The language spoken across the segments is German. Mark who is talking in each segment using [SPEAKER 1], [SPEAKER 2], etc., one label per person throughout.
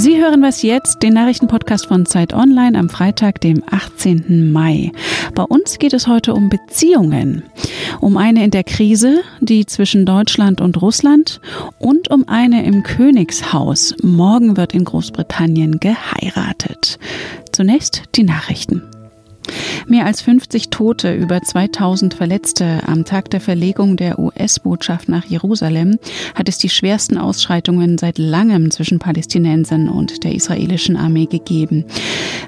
[SPEAKER 1] Sie hören was jetzt, den Nachrichtenpodcast von Zeit Online am Freitag, dem 18. Mai. Bei uns geht es heute um Beziehungen. Um eine in der Krise, die zwischen Deutschland und Russland und um eine im Königshaus. Morgen wird in Großbritannien geheiratet. Zunächst die Nachrichten. Mehr als 50 Tote, über 2000 Verletzte am Tag der Verlegung der US-Botschaft nach Jerusalem hat es die schwersten Ausschreitungen seit langem zwischen Palästinensern und der israelischen Armee gegeben.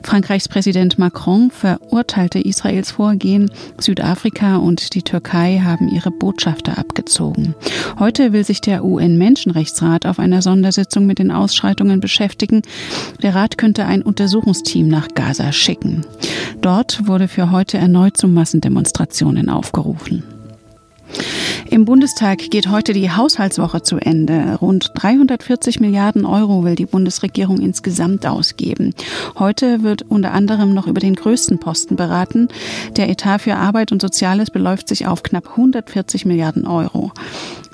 [SPEAKER 1] Frankreichs Präsident Macron verurteilte Israels Vorgehen. Südafrika und die Türkei haben ihre Botschafter abgezogen. Heute will sich der UN-Menschenrechtsrat auf einer Sondersitzung mit den Ausschreitungen beschäftigen. Der Rat könnte ein Untersuchungsteam nach Gaza schicken. Dort wurde für heute erneut zu Massendemonstrationen aufgerufen. Im Bundestag geht heute die Haushaltswoche zu Ende. Rund 340 Milliarden Euro will die Bundesregierung insgesamt ausgeben. Heute wird unter anderem noch über den größten Posten beraten. Der Etat für Arbeit und Soziales beläuft sich auf knapp 140 Milliarden Euro.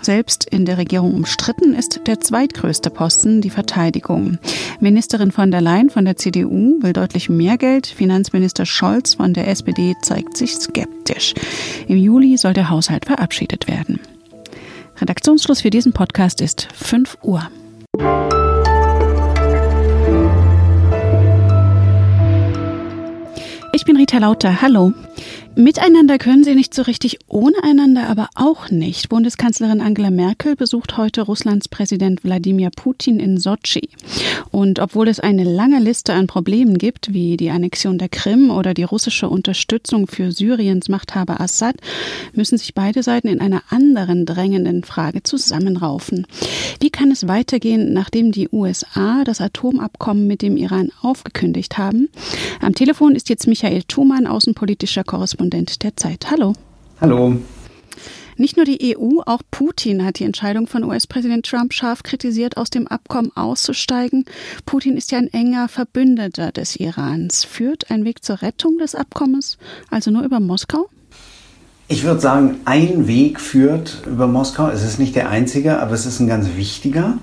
[SPEAKER 1] Selbst in der Regierung umstritten ist der zweitgrößte Posten die Verteidigung. Ministerin von der Leyen von der CDU will deutlich mehr Geld. Finanzminister Scholz von der SPD zeigt sich skeptisch. Im Juli soll der Haushalt verabschiedet werden. Redaktionsschluss für diesen Podcast ist 5 Uhr. Ich bin Rita Lauter. Hallo. Miteinander können sie nicht so richtig, ohne einander aber auch nicht. Bundeskanzlerin Angela Merkel besucht heute Russlands Präsident Wladimir Putin in Sotschi. Und obwohl es eine lange Liste an Problemen gibt, wie die Annexion der Krim oder die russische Unterstützung für Syriens Machthaber Assad, müssen sich beide Seiten in einer anderen drängenden Frage zusammenraufen. Wie kann es weitergehen, nachdem die USA das Atomabkommen mit dem Iran aufgekündigt haben? Am Telefon ist jetzt Michael Thumann, außenpolitischer Korrespondent Korrespondent der Zeit. Hallo.
[SPEAKER 2] Hallo.
[SPEAKER 1] Nicht nur die EU, auch Putin hat die Entscheidung von US-Präsident Trump scharf kritisiert, aus dem Abkommen auszusteigen. Putin ist ja ein enger Verbündeter des Irans. Führt ein Weg zur Rettung des Abkommens also nur über Moskau?
[SPEAKER 2] Ich würde sagen, ein Weg führt über Moskau. Es ist nicht der einzige, aber es ist ein ganz wichtiger.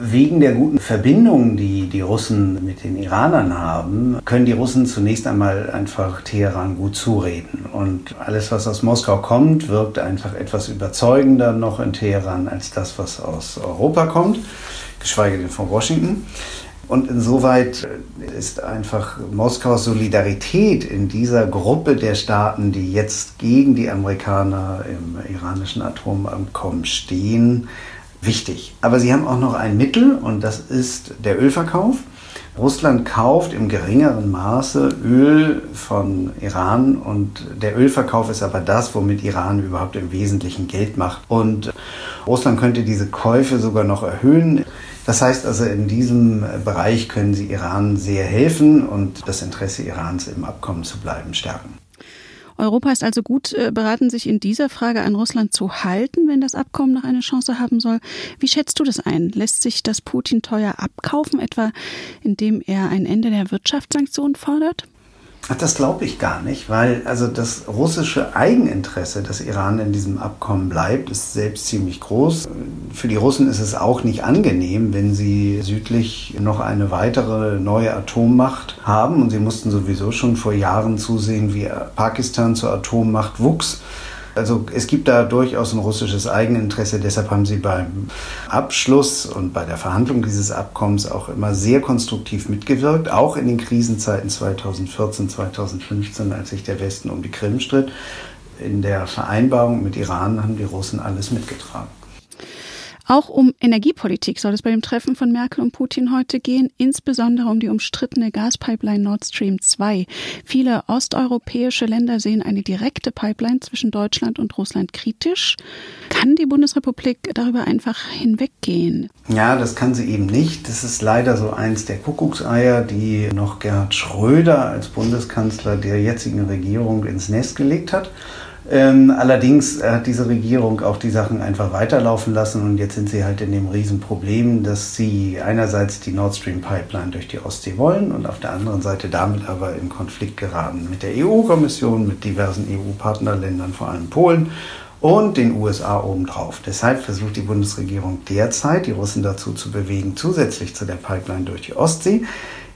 [SPEAKER 2] Wegen der guten Verbindungen, die die Russen mit den Iranern haben, können die Russen zunächst einmal einfach Teheran gut zureden. Und alles, was aus Moskau kommt, wirkt einfach etwas überzeugender noch in Teheran als das, was aus Europa kommt, geschweige denn von Washington. Und insoweit ist einfach Moskaus Solidarität in dieser Gruppe der Staaten, die jetzt gegen die Amerikaner im iranischen Atomabkommen stehen, wichtig. Aber sie haben auch noch ein Mittel und das ist der Ölverkauf. Russland kauft im geringeren Maße Öl von Iran und der Ölverkauf ist aber das, womit Iran überhaupt im Wesentlichen Geld macht. Und Russland könnte diese Käufe sogar noch erhöhen. Das heißt also, in diesem Bereich können sie Iran sehr helfen und das Interesse Irans im Abkommen zu bleiben stärken.
[SPEAKER 1] Europa ist also gut äh, beraten, sich in dieser Frage an Russland zu halten, wenn das Abkommen noch eine Chance haben soll. Wie schätzt du das ein? Lässt sich das Putin teuer abkaufen, etwa indem er ein Ende der Wirtschaftssanktionen fordert?
[SPEAKER 2] Das glaube ich gar nicht, weil also das russische Eigeninteresse, dass Iran in diesem Abkommen bleibt, ist selbst ziemlich groß. Für die Russen ist es auch nicht angenehm, wenn sie südlich noch eine weitere neue Atommacht haben. Und sie mussten sowieso schon vor Jahren zusehen, wie Pakistan zur Atommacht wuchs. Also es gibt da durchaus ein russisches Eigeninteresse. Deshalb haben sie beim Abschluss und bei der Verhandlung dieses Abkommens auch immer sehr konstruktiv mitgewirkt, auch in den Krisenzeiten 2014, 2015, als sich der Westen um die Krim stritt. In der Vereinbarung mit Iran haben die Russen alles mitgetragen.
[SPEAKER 1] Auch um Energiepolitik soll es bei dem Treffen von Merkel und Putin heute gehen, insbesondere um die umstrittene Gaspipeline Nord Stream 2. Viele osteuropäische Länder sehen eine direkte Pipeline zwischen Deutschland und Russland kritisch. Kann die Bundesrepublik darüber einfach hinweggehen?
[SPEAKER 2] Ja, das kann sie eben nicht. Das ist leider so eins der Kuckuckseier, die noch Gerhard Schröder als Bundeskanzler der jetzigen Regierung ins Nest gelegt hat. Ähm, allerdings hat diese Regierung auch die Sachen einfach weiterlaufen lassen und jetzt sind sie halt in dem Riesenproblem, dass sie einerseits die Nord Stream Pipeline durch die Ostsee wollen und auf der anderen Seite damit aber in Konflikt geraten mit der EU-Kommission, mit diversen EU-Partnerländern, vor allem Polen. und den USA obendrauf. Deshalb versucht die Bundesregierung derzeit, die Russen dazu zu bewegen, zusätzlich zu der Pipeline durch die Ostsee,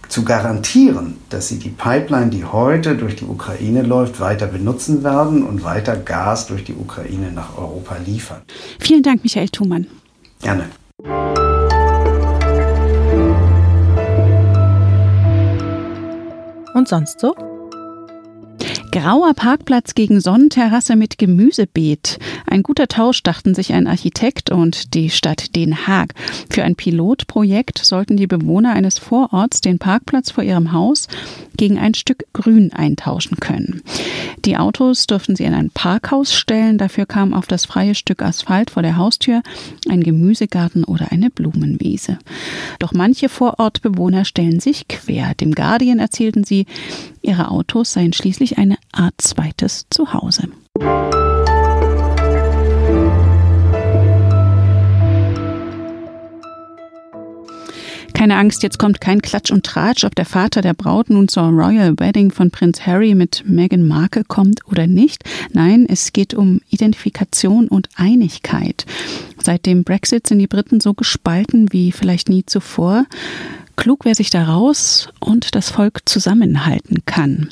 [SPEAKER 2] zu garantieren, dass sie die Pipeline, die heute durch die Ukraine läuft, weiter benutzen werden und weiter Gas durch die Ukraine nach Europa liefern.
[SPEAKER 1] Vielen Dank, Michael Thumann.
[SPEAKER 2] Gerne.
[SPEAKER 1] Und sonst so? Grauer Parkplatz gegen Sonnenterrasse mit Gemüsebeet. Ein guter Tausch, dachten sich ein Architekt und die Stadt Den Haag. Für ein Pilotprojekt sollten die Bewohner eines Vororts den Parkplatz vor ihrem Haus gegen ein Stück Grün eintauschen können. Die Autos durften sie in ein Parkhaus stellen. Dafür kam auf das freie Stück Asphalt vor der Haustür ein Gemüsegarten oder eine Blumenwiese. Doch manche Vorortbewohner stellen sich quer. Dem Guardian erzählten sie, ihre Autos seien schließlich eine Art zweites Zuhause. Keine Angst, jetzt kommt kein Klatsch und Tratsch, ob der Vater der Braut nun zur Royal Wedding von Prinz Harry mit Meghan Markle kommt oder nicht. Nein, es geht um Identifikation und Einigkeit. Seit dem Brexit sind die Briten so gespalten wie vielleicht nie zuvor. Klug, wer sich da raus und das Volk zusammenhalten kann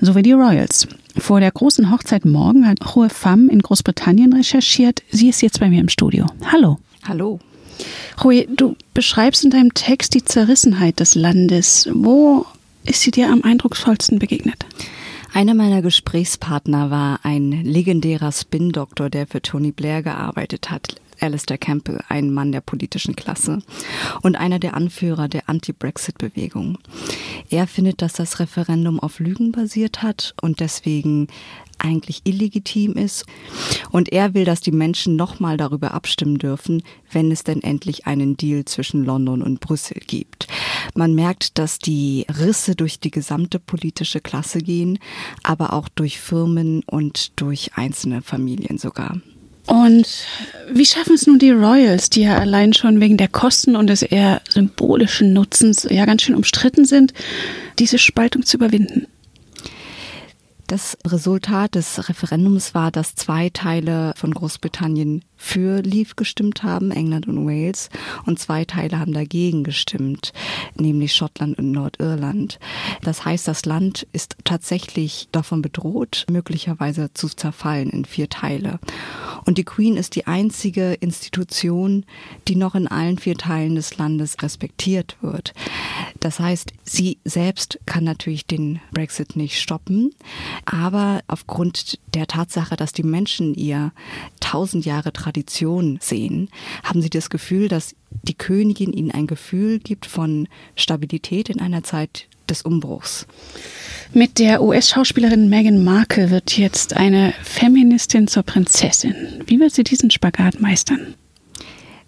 [SPEAKER 1] so wie die Royals. Vor der großen Hochzeit morgen hat Hohe Femme in Großbritannien recherchiert. Sie ist jetzt bei mir im Studio. Hallo.
[SPEAKER 3] Hallo.
[SPEAKER 1] Rui, du beschreibst in deinem Text die Zerrissenheit des Landes. Wo ist sie dir am eindrucksvollsten begegnet?
[SPEAKER 3] Einer meiner Gesprächspartner war ein legendärer Spin-Doktor, der für Tony Blair gearbeitet hat. Alistair Campbell, ein Mann der politischen Klasse und einer der Anführer der Anti-Brexit-Bewegung. Er findet, dass das Referendum auf Lügen basiert hat und deswegen eigentlich illegitim ist. Und er will, dass die Menschen nochmal darüber abstimmen dürfen, wenn es denn endlich einen Deal zwischen London und Brüssel gibt. Man merkt, dass die Risse durch die gesamte politische Klasse gehen, aber auch durch Firmen und durch einzelne Familien sogar.
[SPEAKER 1] Und wie schaffen es nun die Royals, die ja allein schon wegen der Kosten und des eher symbolischen Nutzens ja ganz schön umstritten sind, diese Spaltung zu überwinden?
[SPEAKER 3] Das Resultat des Referendums war, dass zwei Teile von Großbritannien für Leave gestimmt haben, England und Wales, und zwei Teile haben dagegen gestimmt, nämlich Schottland und Nordirland. Das heißt, das Land ist tatsächlich davon bedroht, möglicherweise zu zerfallen in vier Teile. Und die Queen ist die einzige Institution, die noch in allen vier Teilen des Landes respektiert wird. Das heißt, sie selbst kann natürlich den Brexit nicht stoppen, aber aufgrund der Tatsache, dass die Menschen ihr tausend Jahre Tradition sehen, haben sie das Gefühl, dass die Königin ihnen ein Gefühl gibt von Stabilität in einer Zeit des Umbruchs.
[SPEAKER 1] Mit der US-Schauspielerin Meghan Markle wird jetzt eine Feministin zur Prinzessin. Wie wird sie diesen Spagat meistern?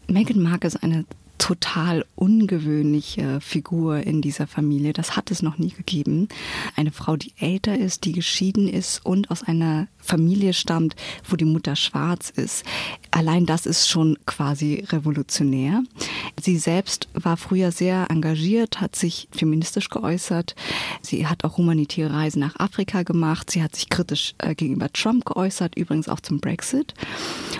[SPEAKER 3] Meghan Markle ist eine total ungewöhnliche Figur in dieser Familie. Das hat es noch nie gegeben. Eine Frau, die älter ist, die geschieden ist und aus einer Familie stammt, wo die Mutter schwarz ist. Allein das ist schon quasi revolutionär. Sie selbst war früher sehr engagiert, hat sich feministisch geäußert. Sie hat auch humanitäre Reisen nach Afrika gemacht. Sie hat sich kritisch äh, gegenüber Trump geäußert, übrigens auch zum Brexit.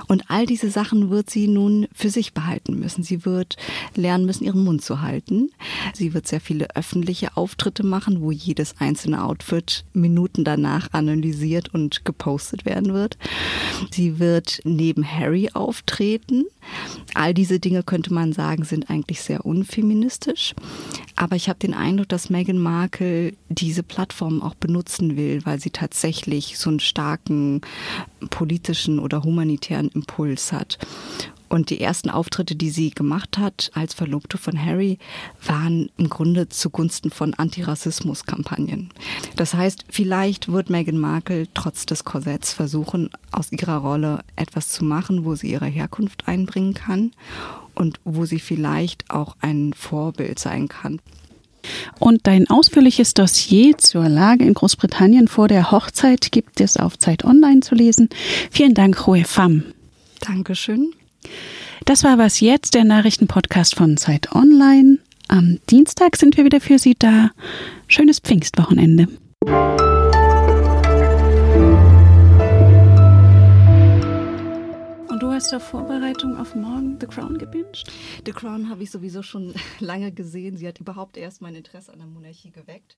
[SPEAKER 3] Und all diese Sachen wird sie nun für sich behalten müssen. Sie wird lernen müssen, ihren Mund zu halten. Sie wird sehr viele öffentliche Auftritte machen, wo jedes einzelne Outfit Minuten danach analysiert und gepostet werden wird. Sie wird neben Harry auftreten. All diese Dinge könnte man sagen, sind eigentlich sehr unfeministisch. Aber ich habe den Eindruck, dass Meghan Markle diese Plattform auch benutzen will, weil sie tatsächlich so einen starken politischen oder humanitären Impuls hat. Und die ersten Auftritte, die sie gemacht hat als Verlobte von Harry, waren im Grunde zugunsten von Antirassismus-Kampagnen. Das heißt, vielleicht wird Meghan Markle trotz des Korsetts versuchen, aus ihrer Rolle etwas zu machen, wo sie ihre Herkunft einbringen kann und wo sie vielleicht auch ein Vorbild sein kann.
[SPEAKER 1] Und dein ausführliches Dossier zur Lage in Großbritannien vor der Hochzeit gibt es auf Zeit Online zu lesen. Vielen Dank, Roe Pham.
[SPEAKER 3] Dankeschön.
[SPEAKER 1] Das war was jetzt, der Nachrichtenpodcast von Zeit Online. Am Dienstag sind wir wieder für Sie da. Schönes Pfingstwochenende. hast zur Vorbereitung auf morgen The Crown gebinged?
[SPEAKER 3] The Crown habe ich sowieso schon lange gesehen. Sie hat überhaupt erst mein Interesse an der Monarchie geweckt.